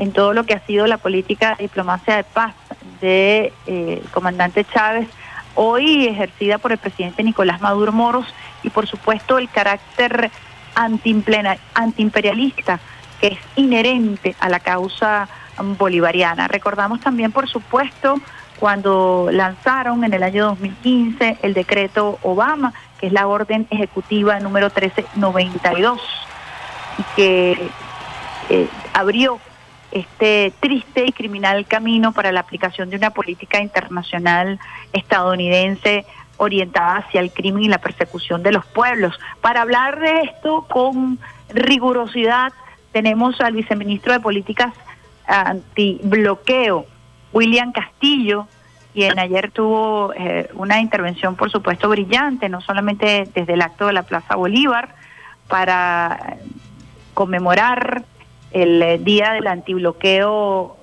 en todo lo que ha sido la política de diplomacia de paz de, comandante Chávez, hoy ejercida por el presidente Nicolás Maduro Moros y por supuesto el carácter antiimperialista que es inherente a la causa bolivariana. Recordamos también, por supuesto, cuando lanzaron en el año 2015 el decreto Obama, que es la orden ejecutiva número 1392, y que eh, abrió este triste y criminal camino para la aplicación de una política internacional estadounidense orientada hacia el crimen y la persecución de los pueblos. Para hablar de esto con rigurosidad, tenemos al viceministro de Políticas Antibloqueo, William Castillo, quien ayer tuvo eh, una intervención, por supuesto, brillante, no solamente desde el acto de la Plaza Bolívar, para conmemorar el eh, Día del Antibloqueo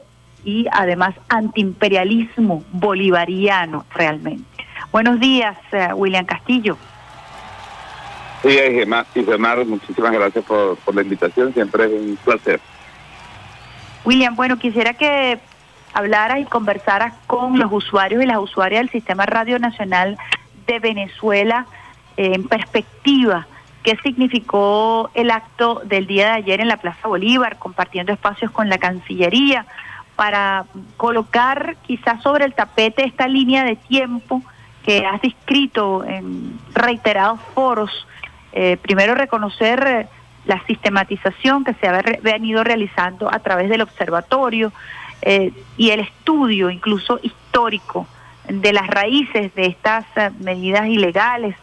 y además antiimperialismo bolivariano realmente. Buenos días, eh, William Castillo. Sí, Gemar, muchísimas gracias por, por la invitación, siempre es un placer. William, bueno, quisiera que hablaras y conversaras con los usuarios y las usuarias del Sistema Radio Nacional de Venezuela eh, en perspectiva qué significó el acto del día de ayer en la Plaza Bolívar, compartiendo espacios con la Cancillería, para colocar quizás sobre el tapete esta línea de tiempo que has descrito en reiterados foros. Eh, primero reconocer eh, la sistematización que se ha venido realizando a través del observatorio eh, y el estudio incluso histórico de las raíces de estas medidas ilegales,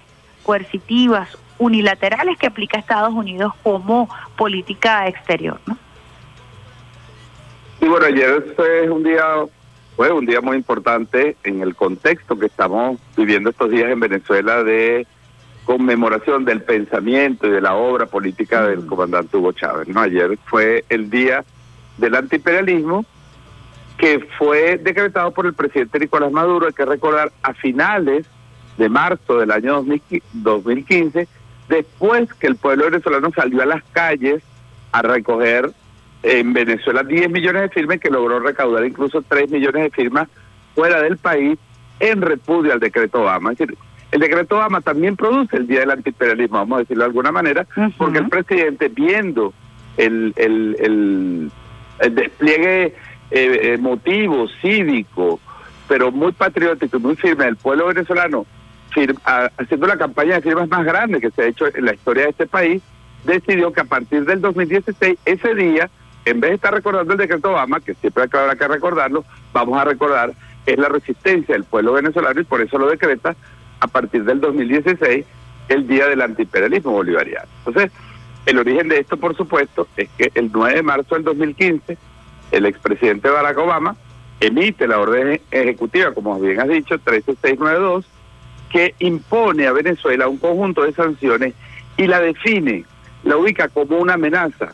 coercitivas, unilaterales que aplica Estados Unidos como política exterior. ¿no? Sí, bueno, ayer fue un día fue un día muy importante en el contexto que estamos viviendo estos días en Venezuela de conmemoración del pensamiento y de la obra política del mm. comandante Hugo Chávez. ¿no? Ayer fue el día del antiimperialismo que fue decretado por el presidente Nicolás Maduro, hay que recordar, a finales de marzo del año 2015, después que el pueblo venezolano salió a las calles a recoger en Venezuela 10 millones de firmas que logró recaudar incluso 3 millones de firmas fuera del país en repudio al decreto Obama. Es decir, el decreto Obama también produce el Día del Antiimperialismo, vamos a decirlo de alguna manera, porque el presidente, viendo el, el, el, despliegue eh, emotivo, cívico, pero muy patriótico y muy firme del pueblo venezolano, haciendo la campaña de firmas más grande que se ha hecho en la historia de este país, decidió que a partir del 2016, ese día, en vez de estar recordando el decreto Obama, que siempre habrá que recordarlo, vamos a recordar es la resistencia del pueblo venezolano y por eso lo decreta a partir del 2016 el Día del Antiimperialismo Bolivariano. Entonces, el origen de esto, por supuesto, es que el 9 de marzo del 2015, el expresidente Barack Obama emite la orden ejecutiva, como bien has dicho, 13692, que impone a Venezuela un conjunto de sanciones y la define, la ubica como una amenaza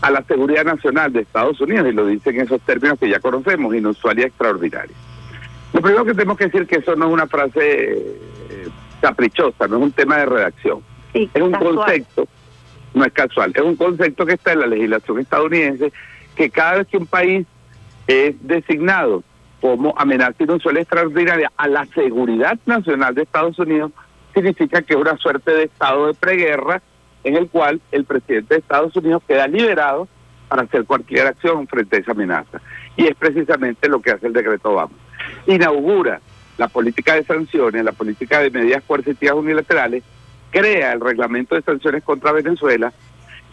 a la seguridad nacional de Estados Unidos, y lo dice en esos términos que ya conocemos, inusual y extraordinaria. Lo primero que tenemos que decir que eso no es una frase eh, caprichosa, no es un tema de redacción. es un concepto, no es casual, es un concepto que está en la legislación estadounidense, que cada vez que un país es designado como amenaza inusual extraordinaria a la seguridad nacional de Estados Unidos, significa que es una suerte de estado de preguerra en el cual el presidente de Estados Unidos queda liberado para hacer cualquier acción frente a esa amenaza. Y es precisamente lo que hace el decreto Obama. Inaugura la política de sanciones, la política de medidas coercitivas unilaterales, crea el reglamento de sanciones contra Venezuela,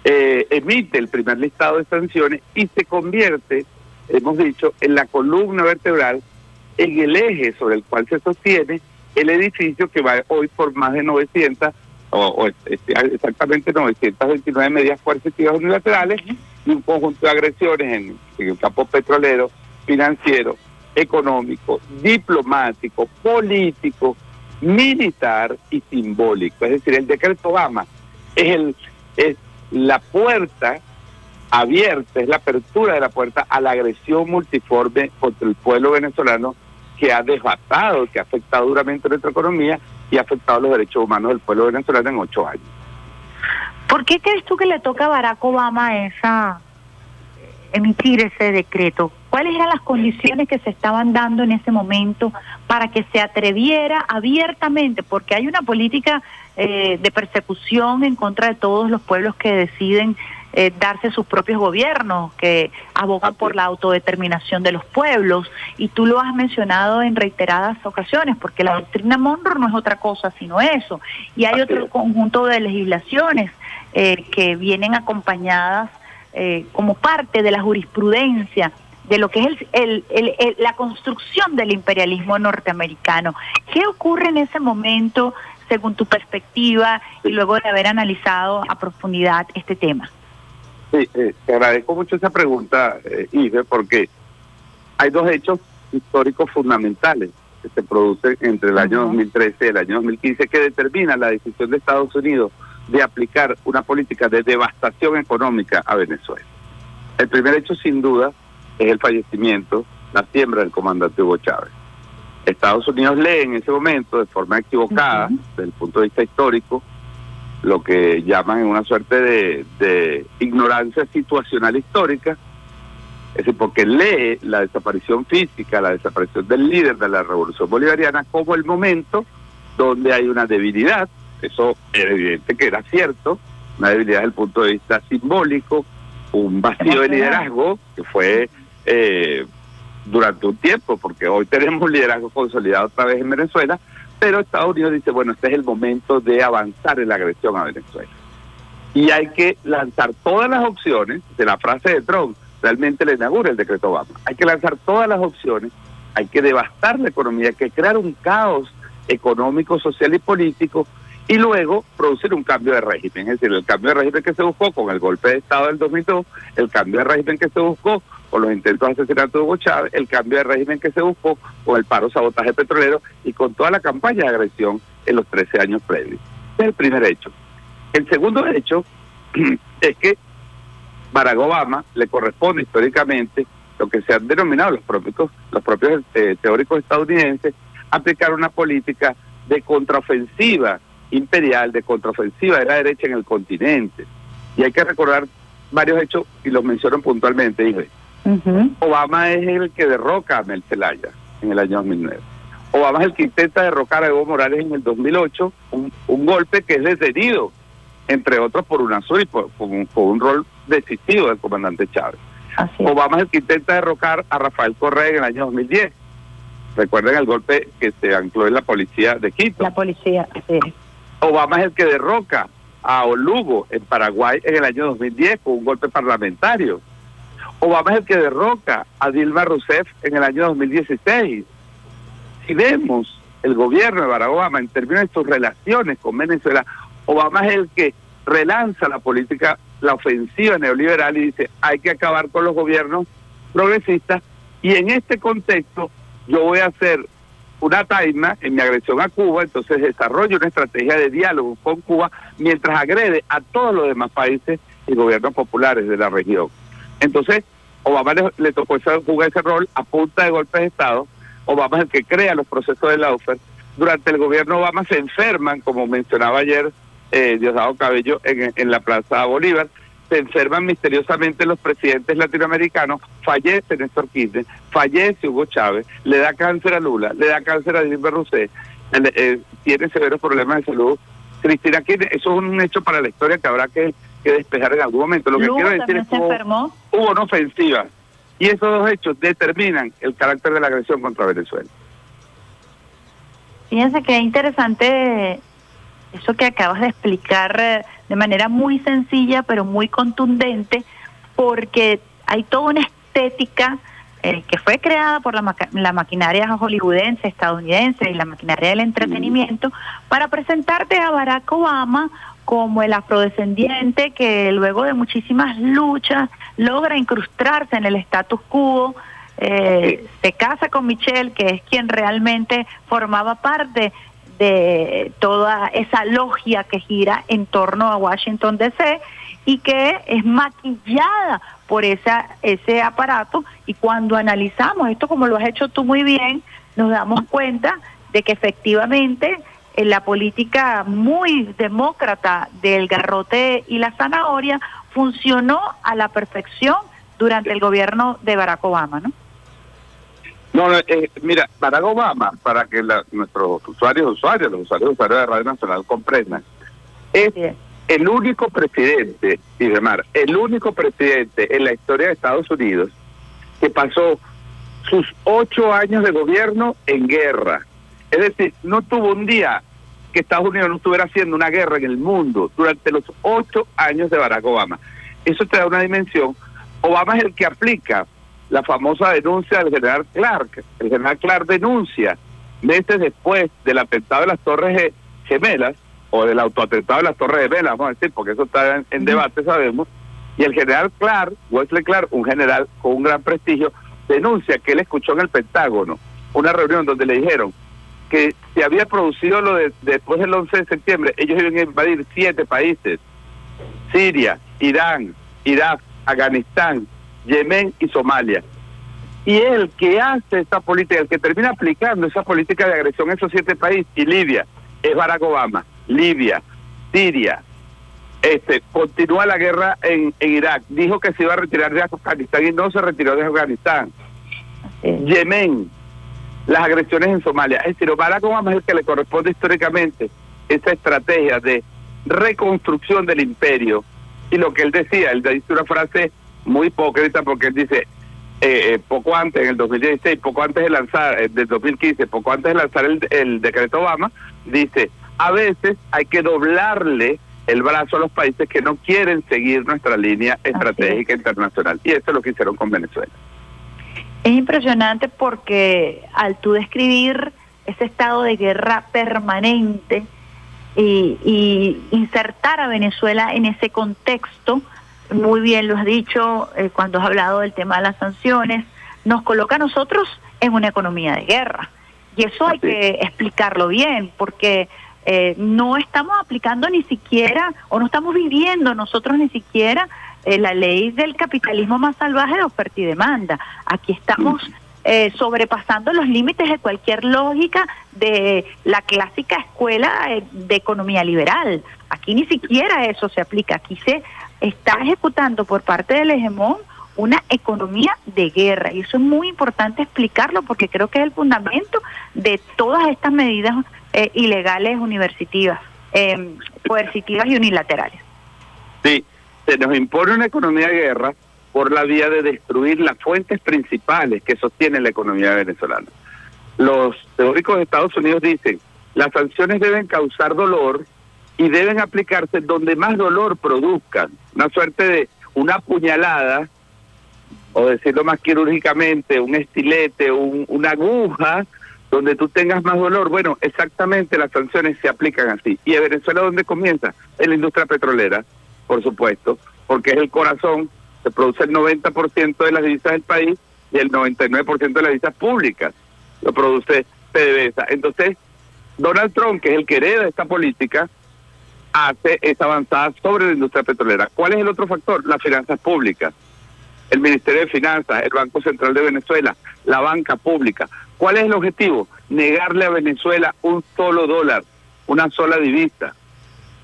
eh, emite el primer listado de sanciones y se convierte, hemos dicho, en la columna vertebral, en el eje sobre el cual se sostiene el edificio que va hoy por más de 900 o, este, exactamente 929 medidas coercitivas unilaterales y un conjunto de agresiones en, el campo petrolero, financiero, económico, diplomático, político, militar y simbólico. Es decir, el decreto Obama es, el, es la puerta abierta, es la apertura de la puerta a la agresión multiforme contra el pueblo venezolano que ha desbatado, que ha afectado duramente nuestra economía y ha afectado los derechos humanos del pueblo venezolano en ocho años. ¿Por qué crees tú que le toca a Barack Obama esa, emitir ese decreto? ¿Cuáles eran las condiciones que se estaban dando en ese momento para que se atreviera abiertamente? Porque hay una política eh, de persecución en contra de todos los pueblos que deciden eh, darse sus propios gobiernos, que abogan por la autodeterminación de los pueblos. Y tú lo has mencionado en reiteradas ocasiones, porque la doctrina Monroe no es otra cosa sino eso. Y hay otro conjunto de legislaciones eh, que vienen acompañadas eh, como parte de la jurisprudencia de lo que es el, la construcción del imperialismo norteamericano. ¿Qué ocurre en ese momento según tu perspectiva y luego de haber analizado a profundidad este tema? Sí, eh, te agradezco mucho esa pregunta, eh, porque hay dos hechos históricos fundamentales que se producen entre el año 2013 y el año 2015 que determinan la decisión de Estados Unidos de aplicar una política de devastación económica a Venezuela. El primer hecho, sin duda, es el fallecimiento, la siembra del comandante Hugo Chávez. Estados Unidos lee en ese momento, de forma equivocada, desde el punto de vista histórico, lo que llaman una suerte de, de ignorancia situacional histórica, es decir, porque lee la desaparición física, la desaparición del líder de la revolución bolivariana como el momento donde hay una debilidad. Eso es evidente que era cierto, una debilidad desde el punto de vista simbólico, un vacío de liderazgo que fue eh, durante un tiempo, porque hoy tenemos un liderazgo consolidado otra vez en Venezuela, pero Estados Unidos dice, bueno, este es el momento de avanzar en la agresión a Venezuela. Y hay que lanzar todas las opciones, de la frase de Trump, realmente le inaugura el decreto Obama. Hay que lanzar todas las opciones, hay que devastar la economía, hay que crear un caos económico, social y político y luego producir un cambio de régimen. Es decir, el cambio de régimen que se buscó con el golpe de Estado del 2002, el cambio de régimen que se buscó con los intentos de asesinato de Hugo Chávez, el cambio de régimen que se buscó con el paro sabotaje petrolero y con toda la campaña de agresión en los 13 años previos. Es el primer hecho. El segundo hecho es que Barack Obama le corresponde históricamente lo que se han denominado los propios, los propios eh, teóricos estadounidenses, aplicar una política de contraofensiva imperial de contraofensiva de la derecha en el continente. Y hay que recordar varios hechos y los mencionan puntualmente. Dije, Obama es el que derroca a Mel Zelaya en el año 2009. Obama es el que intenta derrocar a Evo Morales en el 2008, un, un golpe que es detenido, entre otros por UNASUR y por, un, un, rol decisivo del comandante Chávez. Obama es el que intenta derrocar a Rafael Correa en el año 2010. Recuerden el golpe que se ancló en la policía de Quito. La policía, sí. Obama es el que derroca a Olugo en Paraguay en el año 2010 con un golpe parlamentario. Obama es el que derroca a Dilma Rousseff en el año 2016. Si vemos el gobierno de Barack Obama en términos de sus relaciones con Venezuela, Obama es el que relanza la política, la ofensiva neoliberal y dice hay que acabar con los gobiernos progresistas y en este contexto yo voy a hacer una taima en mi agresión a Cuba, entonces desarrolla una estrategia de diálogo con Cuba mientras agrede a todos los demás países y gobiernos populares de la región. Entonces, Obama le, tocó jugar ese rol a punta de golpes de Estado. Obama es el que crea los procesos de la OFER. Durante el gobierno Obama se enferman, como mencionaba ayer eh, Diosdado Cabello en, en la Plaza Bolívar, se enferman misteriosamente los presidentes latinoamericanos, fallece Néstor Kirchner, fallece Hugo Chávez, le da cáncer a Lula, le da cáncer a Dilma Rousseff, eh, tiene severos problemas de salud. Cristina Kirchner, eso es un hecho para la historia que habrá que, despejar en algún momento. Lo que quiero decir es que hubo, hubo una ofensiva y esos dos hechos determinan el carácter de la agresión contra Venezuela. Fíjense que es interesante eso que acabas de explicar eh, de manera muy sencilla pero muy contundente, porque hay toda una estética eh, que fue creada por la, la, maquinaria hollywoodense, estadounidense y la maquinaria del entretenimiento para presentarte a Barack Obama como el afrodescendiente que luego de muchísimas luchas logra incrustarse en el status quo, eh, se casa con Michelle, que es quien realmente formaba parte de toda esa logia que gira en torno a Washington DC y que es maquillada por esa, ese aparato. Y cuando analizamos esto como lo has hecho tú muy bien, nos damos cuenta de que efectivamente en la política muy demócrata del garrote y la zanahoria funcionó a la perfección durante el gobierno de Barack Obama, ¿no? No, eh, mira, Barack Obama, para que nuestros usuarios, usuarios, los usuarios, usuarios de Radio Nacional comprendan, es el único presidente, Mar, el único presidente en la historia de Estados Unidos que pasó sus ocho años de gobierno en guerra. Es decir, no tuvo un día que Estados Unidos no estuviera haciendo una guerra en el mundo durante los ocho años de Barack Obama. Eso te da una dimensión. Obama es el que aplica la famosa denuncia del general Clark. El general Clark denuncia meses después del atentado de las Torres Gemelas, o del autoatentado de las Torres Gemelas, vamos a decir, porque eso está en, debate, sabemos, y el general Clark, Wesley Clark, un general con un gran prestigio, denuncia que él escuchó en el Pentágono una reunión donde le dijeron que se había producido lo de después del 11 de septiembre, ellos iban a invadir siete países, Siria, Irán, Irak, Afganistán, Yemen y Somalia. Y el que hace esa política, el que termina aplicando esa política de agresión en esos siete países, y Libia, es Barack Obama. Libia, Siria, este, continúa la guerra en, en Irak. Dijo que se iba a retirar de Afganistán y no se retiró de Afganistán. Yemen, las agresiones en Somalia. Es decir, Barack Obama es el que le corresponde históricamente esa estrategia de reconstrucción del imperio. Y lo que él decía, él dice una frase muy hipócrita porque él dice, eh, eh, poco antes, en el 2016, poco antes de lanzar, eh, del 2015, poco antes de lanzar el, el decreto Obama, dice, a veces hay que doblarle el brazo a los países que no quieren seguir nuestra línea estratégica internacional. Y eso es lo que hicieron con Venezuela. Es impresionante porque al tú describir ese estado de guerra permanente y, insertar a Venezuela en ese contexto, muy bien lo has dicho eh, cuando has hablado del tema de las sanciones, nos coloca a nosotros en una economía de guerra. Y eso hay que explicarlo bien, porque eh, no estamos aplicando ni siquiera, o no estamos viviendo nosotros ni siquiera eh, la ley del capitalismo más salvaje de oferta y demanda. Aquí estamos eh, sobrepasando los límites de cualquier lógica de la clásica escuela de economía liberal. Aquí ni siquiera eso se aplica. Aquí se está ejecutando por parte del hegemón una economía de guerra. Y eso es muy importante explicarlo porque creo que es el fundamento de todas estas medidas eh, ilegales universitivas, eh, coercitivas y unilaterales. Sí, se nos impone una economía de guerra por la vía de destruir las fuentes principales que sostienen la economía venezolana. Los teóricos de Estados Unidos dicen, las sanciones deben causar dolor y deben aplicarse donde más dolor produzcan, una suerte de una puñalada, o decirlo más quirúrgicamente, un estilete, una aguja donde tú tengas más dolor. Bueno, exactamente las sanciones se aplican así. ¿Y en Venezuela dónde comienza? En la industria petrolera, por supuesto, porque es el corazón, se produce el 90% de las divisas del país y el 99% de las divisas públicas lo produce PDVSA. Entonces, Donald Trump, que es el que hereda esta política, hace esa avanzada sobre la industria petrolera. ¿Cuál es el otro factor? Las finanzas públicas. El Ministerio de Finanzas, el Banco Central de Venezuela, la banca pública. ¿Cuál es el objetivo? Negarle a Venezuela un solo dólar, una sola divisa.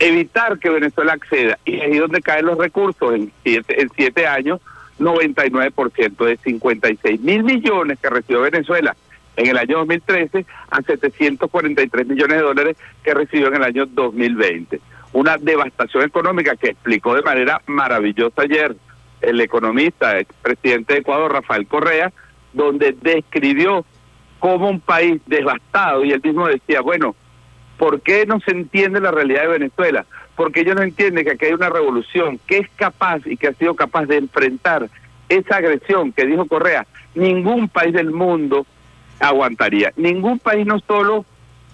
Evitar que Venezuela acceda. Y ahí donde caen los recursos en siete, en siete años, 99% de 56 mil millones que recibió Venezuela en el año 2013 a 743 millones de dólares que recibió en el año 2020. Una devastación económica que explicó de manera maravillosa ayer el economista, el presidente de Ecuador, Rafael Correa, donde describió como un país devastado y él mismo decía, bueno, ¿por qué no se entiende la realidad de Venezuela? Porque ellos no entienden que aquí hay una revolución que es capaz y que ha sido capaz de enfrentar esa agresión que dijo Correa. Ningún país del mundo aguantaría. Ningún país no solo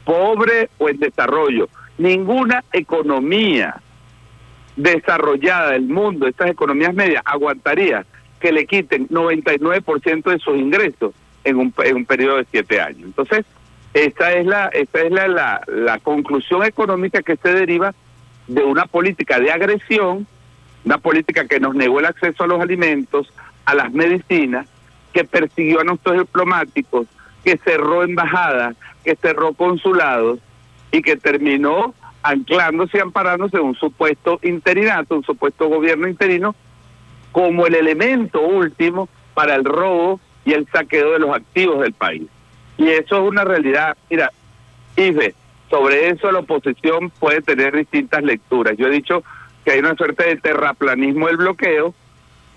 pobre o en desarrollo, ninguna economía desarrollada del mundo, estas economías medias, aguantaría que le quiten 99% de sus ingresos en un, en un periodo de siete años. Entonces, esta es la esta es la, la, la conclusión económica que se deriva de una política de agresión, una política que nos negó el acceso a los alimentos, a las medicinas, que persiguió a nuestros diplomáticos, que cerró embajadas, que cerró consulados y que terminó anclándose y amparándose en un supuesto interinato, un supuesto gobierno interino como el elemento último para el robo y el saqueo de los activos del país. Y eso es una realidad. Mira, Ife, sobre eso la oposición puede tener distintas lecturas. Yo he dicho que hay una suerte de terraplanismo del bloqueo,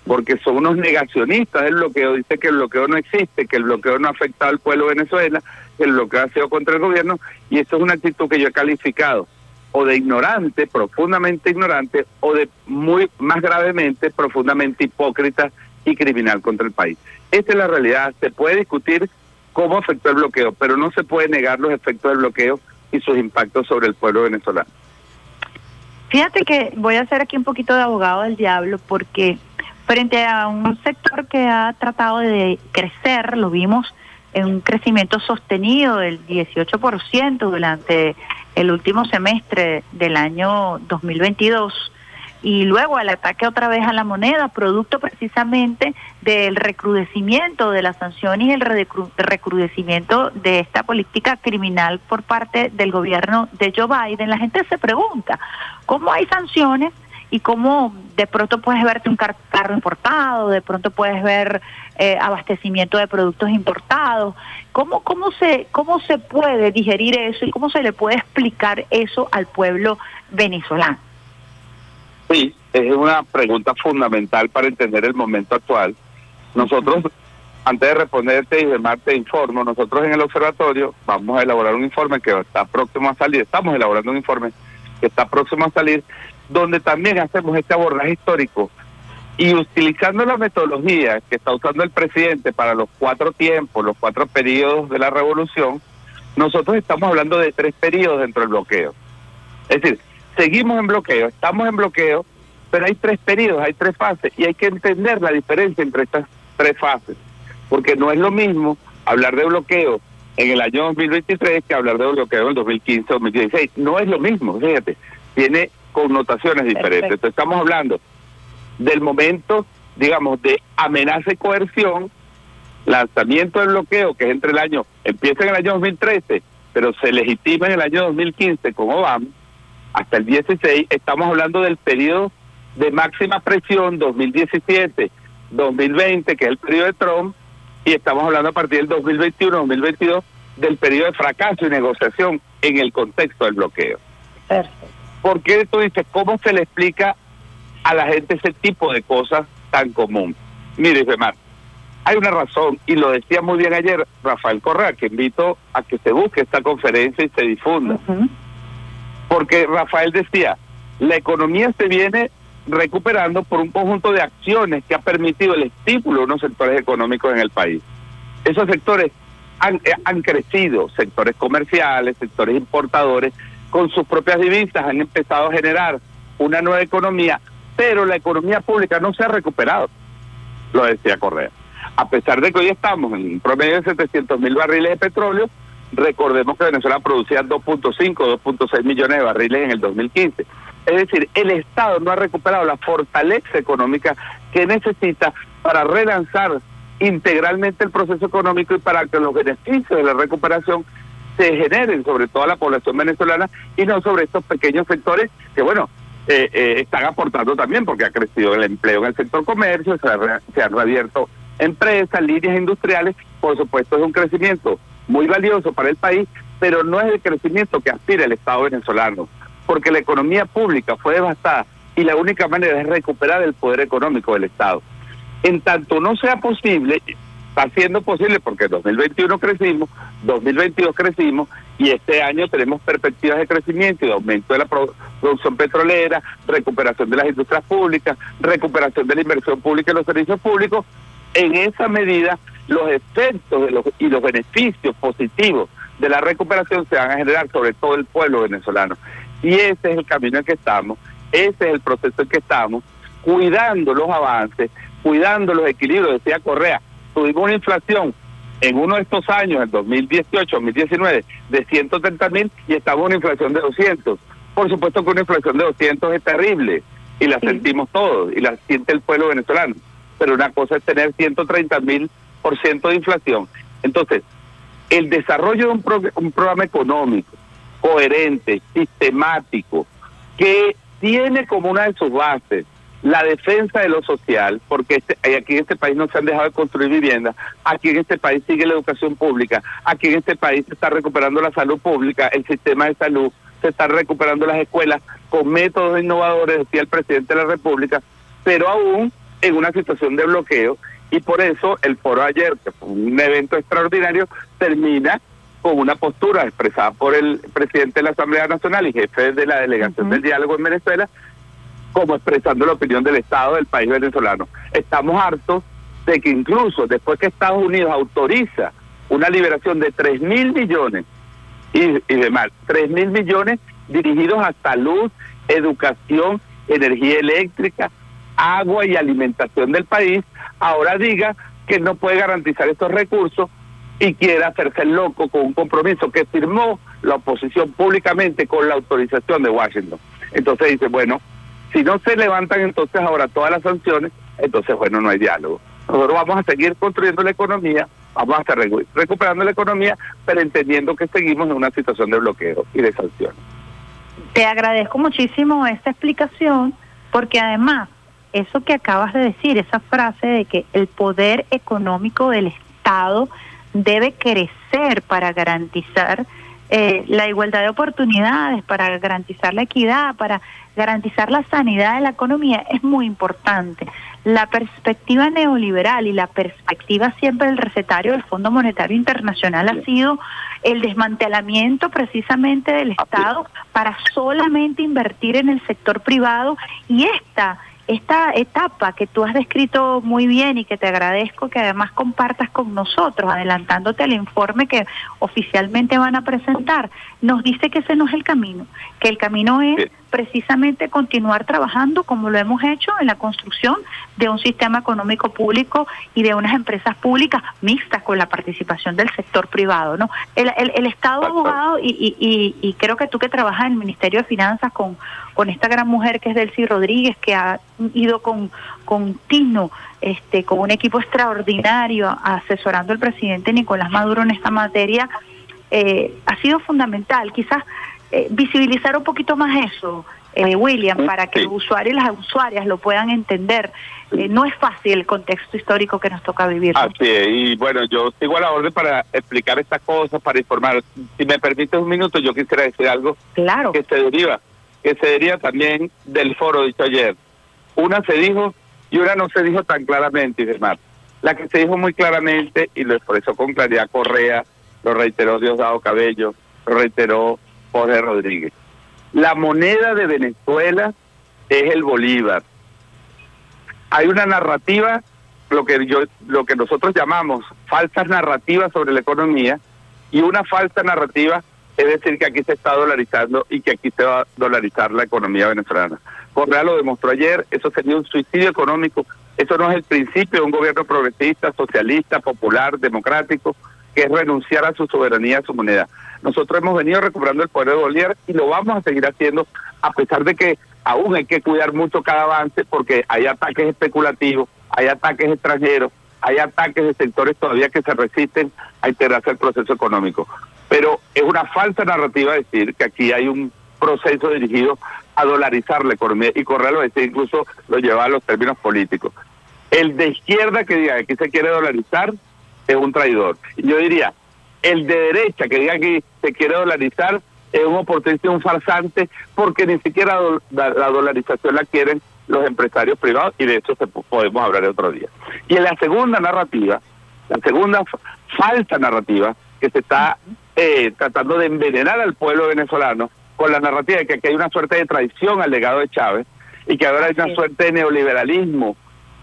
porque son unos negacionistas del bloqueo, dice que el bloqueo no existe, que el bloqueo no ha afectado al pueblo de Venezuela, que el bloqueo ha sido contra el gobierno, y eso es una actitud que yo he calificado o de ignorante, profundamente ignorante, o de muy más gravemente, profundamente hipócrita y criminal contra el país. Esta es la realidad, se puede discutir cómo afectó el bloqueo, pero no se puede negar los efectos del bloqueo y sus impactos sobre el pueblo venezolano. Fíjate que voy a hacer aquí un poquito de abogado del diablo porque frente a un sector que ha tratado de crecer, lo vimos en un crecimiento sostenido del 18% durante el último semestre del año 2022 y luego el ataque otra vez a la moneda, producto precisamente del recrudecimiento de las sanciones y el recrudecimiento de esta política criminal por parte del gobierno de Joe Biden, la gente se pregunta, ¿cómo hay sanciones y cómo de pronto puedes verte un carro importado, de pronto puedes ver eh, abastecimiento de productos importados. ¿Cómo, cómo, se, ¿Cómo se puede digerir eso y cómo se le puede explicar eso al pueblo venezolano? Sí, es una pregunta fundamental para entender el momento actual. Nosotros, antes de responderte y de te informo, nosotros en el observatorio vamos a elaborar un informe que está próximo a salir, estamos elaborando un informe que está próximo a salir donde también hacemos este abordaje histórico y utilizando la metodología que está usando el presidente para los cuatro tiempos, los cuatro periodos de la revolución, nosotros estamos hablando de tres periodos dentro del bloqueo. Es decir, seguimos en bloqueo, estamos en bloqueo, pero hay tres periodos, hay tres fases y hay que entender la diferencia entre estas tres fases, porque no es lo mismo hablar de bloqueo en el año 2023 que hablar de bloqueo en el 2015 o 2016. No es lo mismo, fíjate, tiene connotaciones diferentes. Entonces estamos hablando del momento, digamos, de amenaza y coerción, lanzamiento del bloqueo, que es entre el año, empieza en el año 2013, pero se legitima en el año 2015 con Obama, hasta el 16, estamos hablando del periodo de máxima presión 2017, 2020, que es el periodo de Trump, y estamos hablando a partir del 2021, 2022, del periodo de fracaso y negociación en el contexto del bloqueo. Perfecto. ¿Por qué tú dices, cómo se le explica a la gente ese tipo de cosas tan común? Mire, Femar, hay una razón, y lo decía muy bien ayer Rafael Correa, que invito a que se busque esta conferencia y se difunda. Porque Rafael decía, la economía se viene recuperando por un conjunto de acciones que ha permitido el estímulo de unos sectores económicos en el país. Esos sectores han, eh, han crecido, sectores comerciales, sectores importadores, con sus propias divisas han empezado a generar una nueva economía, pero la economía pública no se ha recuperado, lo decía Correa. A pesar de que hoy estamos en un promedio de 700 mil barriles de petróleo, recordemos que Venezuela producía 2.5, 2.6 millones de barriles en el 2015. Es decir, el Estado no ha recuperado la fortaleza económica que necesita para relanzar integralmente el proceso económico y para que los beneficios de la recuperación se generen sobre toda la población venezolana y no sobre estos pequeños sectores que, bueno, eh, eh, están aportando también porque ha crecido el empleo en el sector comercio, se, se han reabierto empresas, líneas industriales, por supuesto es un crecimiento muy valioso para el país, pero no es el crecimiento que aspira el Estado venezolano, porque la economía pública fue devastada y la única manera es recuperar el poder económico del Estado. En tanto no sea posible, está siendo posible porque en 2021 crecimos, 2022 crecimos y este año tenemos perspectivas de crecimiento y de aumento de la producción petrolera, recuperación de las industrias públicas, recuperación de la inversión pública y los servicios públicos. En esa medida, los efectos de los, y los beneficios positivos de la recuperación se van a generar sobre todo el pueblo venezolano. Y ese es el camino en que estamos, ese es el proceso en que estamos, cuidando los avances, cuidando los equilibrios, decía Correa, tuvimos una inflación en uno de estos años, en 2018, 2019, de 130 mil y estamos en una inflación de 200. Por supuesto que una inflación de 200 es terrible y la sentimos todos y la siente el pueblo venezolano. Pero una cosa es tener 130 mil por ciento de inflación. Entonces, el desarrollo de un, un programa económico coherente, sistemático, que tiene como una de sus bases la defensa de lo social, porque este, aquí en este país no se han dejado de construir viviendas, aquí en este país sigue la educación pública, aquí en este país se está recuperando la salud pública, el sistema de salud, se están recuperando las escuelas con métodos innovadores, decía el presidente de la República, pero aún en una situación de bloqueo y por eso el foro ayer, que fue un evento extraordinario, termina con una postura expresada por el presidente de la Asamblea Nacional y jefe de la delegación del diálogo en Venezuela, como expresando la opinión del Estado del país venezolano. Estamos hartos de que incluso después que Estados Unidos autoriza una liberación de 3 mil millones y, y demás, 3 mil millones dirigidos a salud, educación, energía eléctrica, agua y alimentación del país, ahora diga que no puede garantizar estos recursos y quiere hacerse loco con un compromiso que firmó la oposición públicamente con la autorización de Washington. Entonces dice, bueno, si no se levantan entonces ahora todas las sanciones, entonces bueno, no hay diálogo. Nosotros vamos a seguir construyendo la economía, vamos a estar recuperando la economía, pero entendiendo que seguimos en una situación de bloqueo y de sanciones. Te agradezco muchísimo esta explicación, porque además, eso que acabas de decir, esa frase de que el poder económico del Estado debe crecer para garantizar eh, la igualdad de oportunidades, para garantizar la equidad, para garantizar la sanidad de la economía, es muy importante. La perspectiva neoliberal y la perspectiva siempre del recetario del Fondo Monetario Internacional ha sido el desmantelamiento precisamente del Estado para solamente invertir en el sector privado y esta esta etapa que tú has descrito muy bien y que te agradezco que además compartas con nosotros, adelantándote el informe que oficialmente van a presentar, nos dice que ese no es el camino, que el camino es precisamente continuar trabajando como lo hemos hecho en la construcción de un sistema económico público y de unas empresas públicas mixtas con la participación del sector privado. ¿no? El, el, Estado abogado, y, y, y, creo que tú que trabajas en el Ministerio de Finanzas con, con esta gran mujer que es Delcy Rodríguez, que ha ido con continuo, este, con un equipo extraordinario asesorando al presidente Nicolás Maduro en esta materia, eh, ha sido fundamental. Quizás eh, visibilizar un poquito más eso, eh, William, para que los usuarios y las usuarias lo puedan entender. Eh, no es fácil el contexto histórico que nos toca vivir. Así es, y bueno, yo sigo a la orden para explicar estas cosas, para informar. Si me permites un minuto, yo quisiera decir algo claro. que se deriva, que se deriva también del foro dicho ayer. Una se dijo y una no se dijo tan claramente, y demás. La que se dijo muy claramente y lo expresó con claridad Correa, lo reiteró Diosdado Cabello, lo reiteró Jorge Rodríguez. La moneda de Venezuela es el Bolívar. Hay una narrativa, lo que yo, lo que nosotros llamamos falsas narrativas sobre la economía, y una falsa narrativa es decir que aquí se está dolarizando y que aquí se va a dolarizar la economía venezolana. Correa lo demostró ayer, eso sería un suicidio económico, eso no es el principio de un gobierno progresista, socialista, popular, democrático, que es renunciar a su soberanía, a su moneda. Nosotros hemos venido recuperando el poder de Bolívar y lo vamos a seguir haciendo a pesar de que aún hay que cuidar mucho cada avance porque hay ataques especulativos, hay ataques extranjeros, hay ataques de sectores todavía que se resisten a integrarse al proceso económico. Pero es una falsa narrativa decir que aquí hay un proceso dirigido a dolarizar la economía y Correa lo decía, incluso lo lleva a los términos políticos. El de izquierda que diga que aquí se quiere dolarizar es un traidor. Y yo diría, el de derecha que diga que se quiere dolarizar es un oportunista, un farsante, porque ni siquiera la, dolarización la quieren los empresarios privados y de eso se, podemos hablar otro día. Y en la segunda narrativa, la segunda falsa narrativa que se está eh, tratando de envenenar al pueblo venezolano con la narrativa de que aquí hay una suerte de traición al legado de Chávez y que ahora hay una suerte de neoliberalismo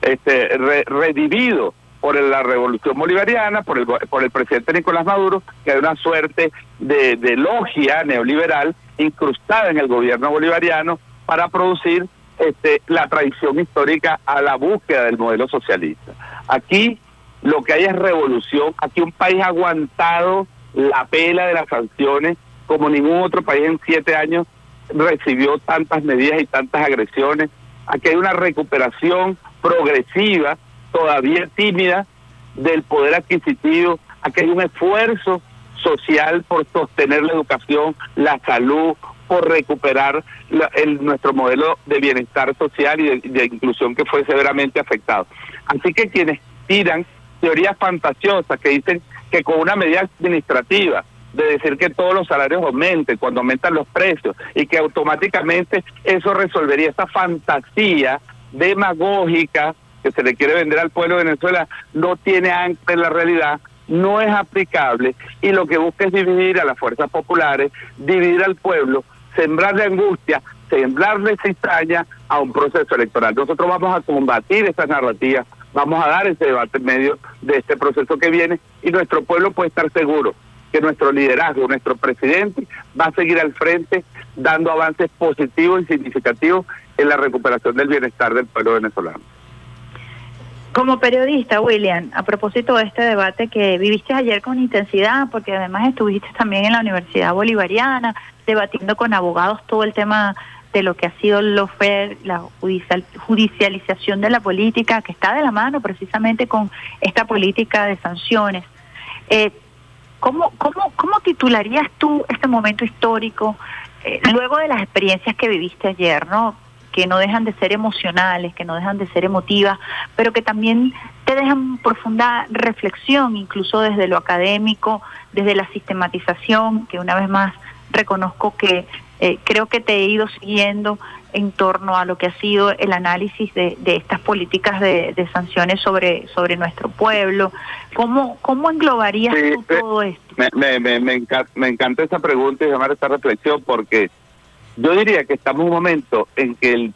este, redivido por la revolución bolivariana, por el, por el presidente Nicolás Maduro, que hay una suerte de, de logia neoliberal incrustada en el gobierno bolivariano para producir este, la tradición histórica a la búsqueda del modelo socialista. Aquí lo que hay es revolución, aquí un país ha aguantado la pela de las sanciones como ningún otro país en siete años recibió tantas medidas y tantas agresiones. Aquí hay una recuperación progresiva todavía tímida del poder adquisitivo, aquí hay un esfuerzo social por sostener la educación, la salud, por recuperar el, nuestro modelo de bienestar social y de, inclusión que fue severamente afectado. Así que quienes tiran teorías fantasiosas que dicen que con una medida administrativa de decir que todos los salarios aumenten cuando aumentan los precios y que automáticamente eso resolvería esa fantasía demagógica que se le quiere vender al pueblo de Venezuela no tiene ancla en la realidad, no es aplicable y lo que busca es dividir a las fuerzas populares, dividir al pueblo sembrarle angustia, sembrarle cizaña a un proceso electoral. Nosotros vamos a combatir esa narrativa, vamos a dar ese debate en medio de este proceso que viene y nuestro pueblo puede estar seguro que nuestro liderazgo, nuestro presidente va a seguir al frente dando avances positivos y significativos en la recuperación del bienestar del pueblo venezolano. Como periodista, William, a propósito de este debate que viviste ayer con intensidad, porque además estuviste también en la Universidad Bolivariana, debatiendo con abogados todo el tema de lo que ha sido el la judicialización de la política, que está de la mano precisamente con esta política de sanciones. Eh, ¿cómo, cómo, ¿Cómo titularías tú este momento histórico eh, luego de las experiencias que viviste ayer, no? Que no dejan de ser emocionales, que no dejan de ser emotivas, pero que también te dejan profunda reflexión, incluso desde lo académico, desde la sistematización, que una vez más reconozco que eh, creo que te he ido siguiendo en torno a lo que ha sido el análisis de, estas políticas de, sanciones sobre sobre nuestro pueblo. ¿Cómo, cómo englobarías tú eh, todo esto? Me, me, me, encanta, me encanta esa pregunta y llamar esta reflexión porque yo diría que estamos en un momento en que el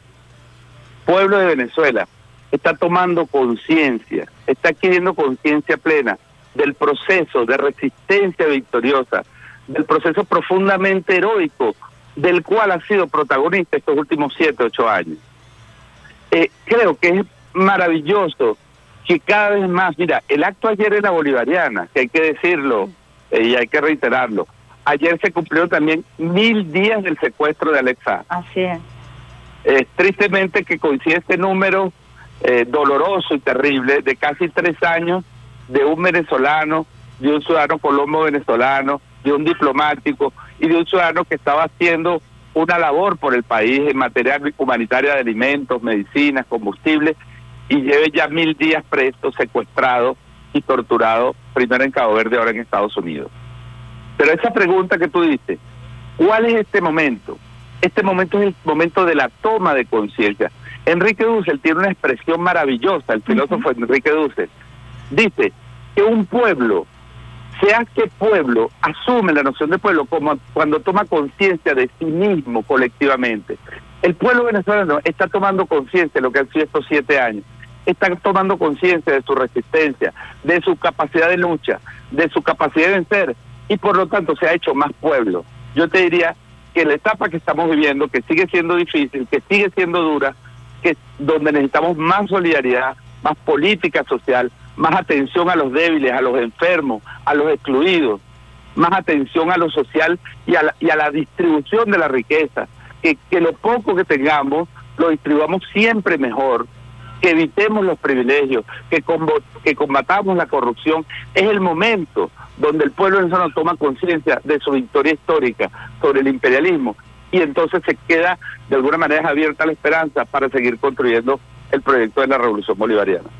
pueblo de Venezuela está tomando conciencia, está adquiriendo conciencia plena del proceso de resistencia victoriosa, del proceso profundamente heroico del cual ha sido protagonista estos últimos siete, ocho años. Eh, creo que es maravilloso que cada vez más, mira, el acto ayer en la Bolivariana, que hay que decirlo eh, y hay que reiterarlo, Ayer se cumplió también mil días del secuestro de Alexa. Así es. tristemente que coincide este número eh, doloroso y terrible de casi tres años de un venezolano, de un ciudadano colombo venezolano, de un diplomático y de un ciudadano que estaba haciendo una labor por el país en materia humanitaria de alimentos, medicinas, combustibles, y lleve ya mil días preso, secuestrado y torturado, primero en Cabo Verde, ahora en Estados Unidos. Pero esa pregunta que tú dices, ¿cuál es este momento? Este momento es el momento de la toma de conciencia. Enrique Dussel tiene una expresión maravillosa, el filósofo Enrique Dussel. Dice que un pueblo, sea que pueblo, asume la noción de pueblo como cuando toma conciencia de sí mismo colectivamente. El pueblo venezolano está tomando conciencia de lo que han sido estos siete años. Está tomando conciencia de su resistencia, de su capacidad de lucha, de su capacidad de vencer, y por lo tanto se ha hecho más pueblo. Yo te diría que la etapa que estamos viviendo, que sigue siendo difícil, que sigue siendo dura, que donde necesitamos más solidaridad, más política social, más atención a los débiles, a los enfermos, a los excluidos, más atención a lo social y a la, y a la distribución de la riqueza, que, que lo poco que tengamos lo distribuyamos siempre mejor, que evitemos los privilegios, que, combatamos la corrupción. Es el momento donde el pueblo venezolano toma conciencia de su victoria histórica sobre el imperialismo y entonces se queda de alguna manera abierta la esperanza para seguir construyendo el proyecto de la revolución bolivariana.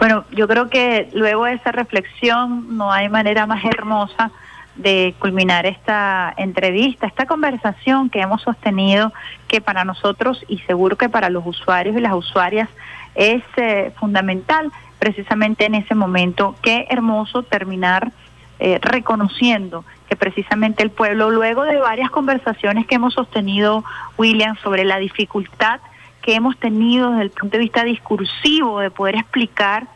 Bueno, yo creo que luego de esa reflexión no hay manera más hermosa de culminar esta entrevista, esta conversación que hemos sostenido, que para nosotros y seguro que para los usuarios y las usuarias es eh, fundamental precisamente en ese momento. Qué hermoso terminar eh, reconociendo que precisamente el pueblo, luego de varias conversaciones que hemos sostenido, William, sobre la dificultad que hemos tenido desde el punto de vista discursivo de poder explicar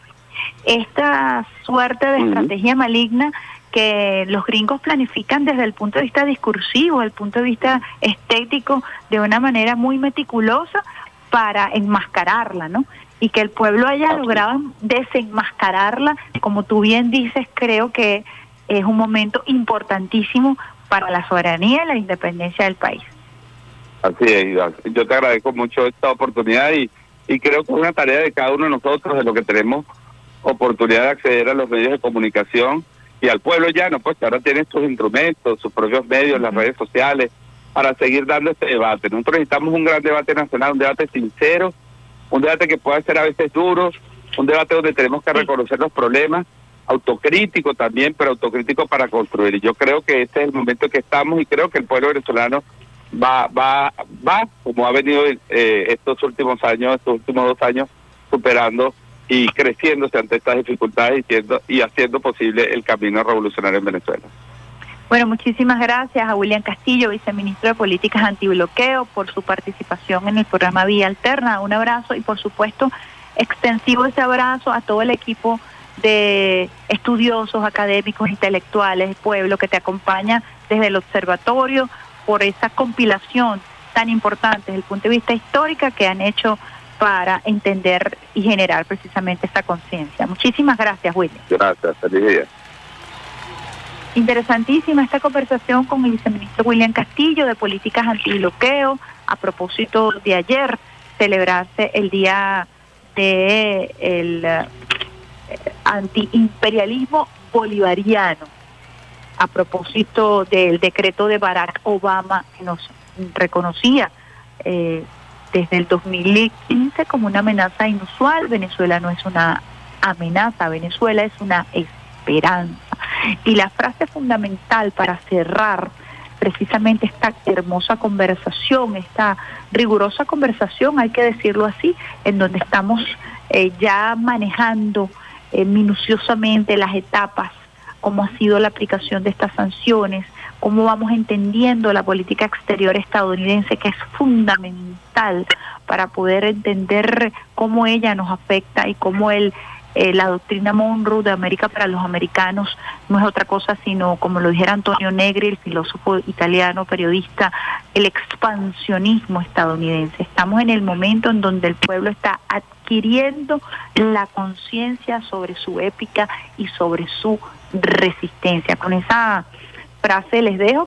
esta suerte de estrategia maligna que los gringos planifican desde el punto de vista discursivo, desde el punto de vista estético, de una manera muy meticulosa para enmascararla, ¿no? y que el pueblo haya logrado desenmascararla, como tú bien dices, creo que es un momento importantísimo para la soberanía y la independencia del país. Así es, yo te agradezco mucho esta oportunidad y, y creo que es una tarea de cada uno de nosotros, de lo que tenemos oportunidad de acceder a los medios de comunicación y al pueblo llano, pues que ahora tiene sus instrumentos, sus propios medios, las redes sociales, para seguir dando este debate. Nosotros necesitamos un gran debate nacional, un debate sincero, un debate que pueda ser a veces duro, un debate donde tenemos que reconocer los problemas, autocrítico también, pero autocrítico para construir. Y yo creo que este es el momento que estamos y creo que el pueblo venezolano va, va, va, como ha venido eh, estos últimos años, estos últimos dos años, superando y creciéndose ante estas dificultades y, y haciendo posible el camino revolucionario en Venezuela. Bueno, muchísimas gracias a William Castillo, viceministro de Políticas Antibloqueo, por su participación en el programa Vía Alterna. Un abrazo y, por supuesto, extensivo ese abrazo a todo el equipo de estudiosos, académicos, intelectuales, pueblo que te acompaña desde el observatorio por esa compilación tan importante desde el punto de vista histórico que han hecho para entender y generar precisamente esta conciencia. Muchísimas gracias, William. Gracias, feliz día. Interesantísima esta conversación con el viceministro William Castillo de Políticas Antibloqueo a propósito de ayer celebrarse el Día de el eh, antiimperialismo bolivariano a propósito del decreto de Barack Obama que nos reconocía eh, desde el 2015 como una amenaza inusual. Venezuela no es una amenaza, Venezuela es una esperanza. Y la frase fundamental para cerrar precisamente esta hermosa conversación, esta rigurosa conversación, hay que decirlo así, en donde estamos eh, ya manejando eh, minuciosamente las etapas, cómo ha sido la aplicación de estas sanciones, cómo vamos entendiendo la política exterior estadounidense, que es fundamental para poder entender cómo ella nos afecta y cómo el eh, la doctrina Monroe de América para los americanos no es otra cosa sino, como lo dijera Antonio Negri, el filósofo italiano, periodista, el expansionismo estadounidense. Estamos en el momento en donde el pueblo está adquiriendo la conciencia sobre su épica y sobre su resistencia. Con esa frase les dejo.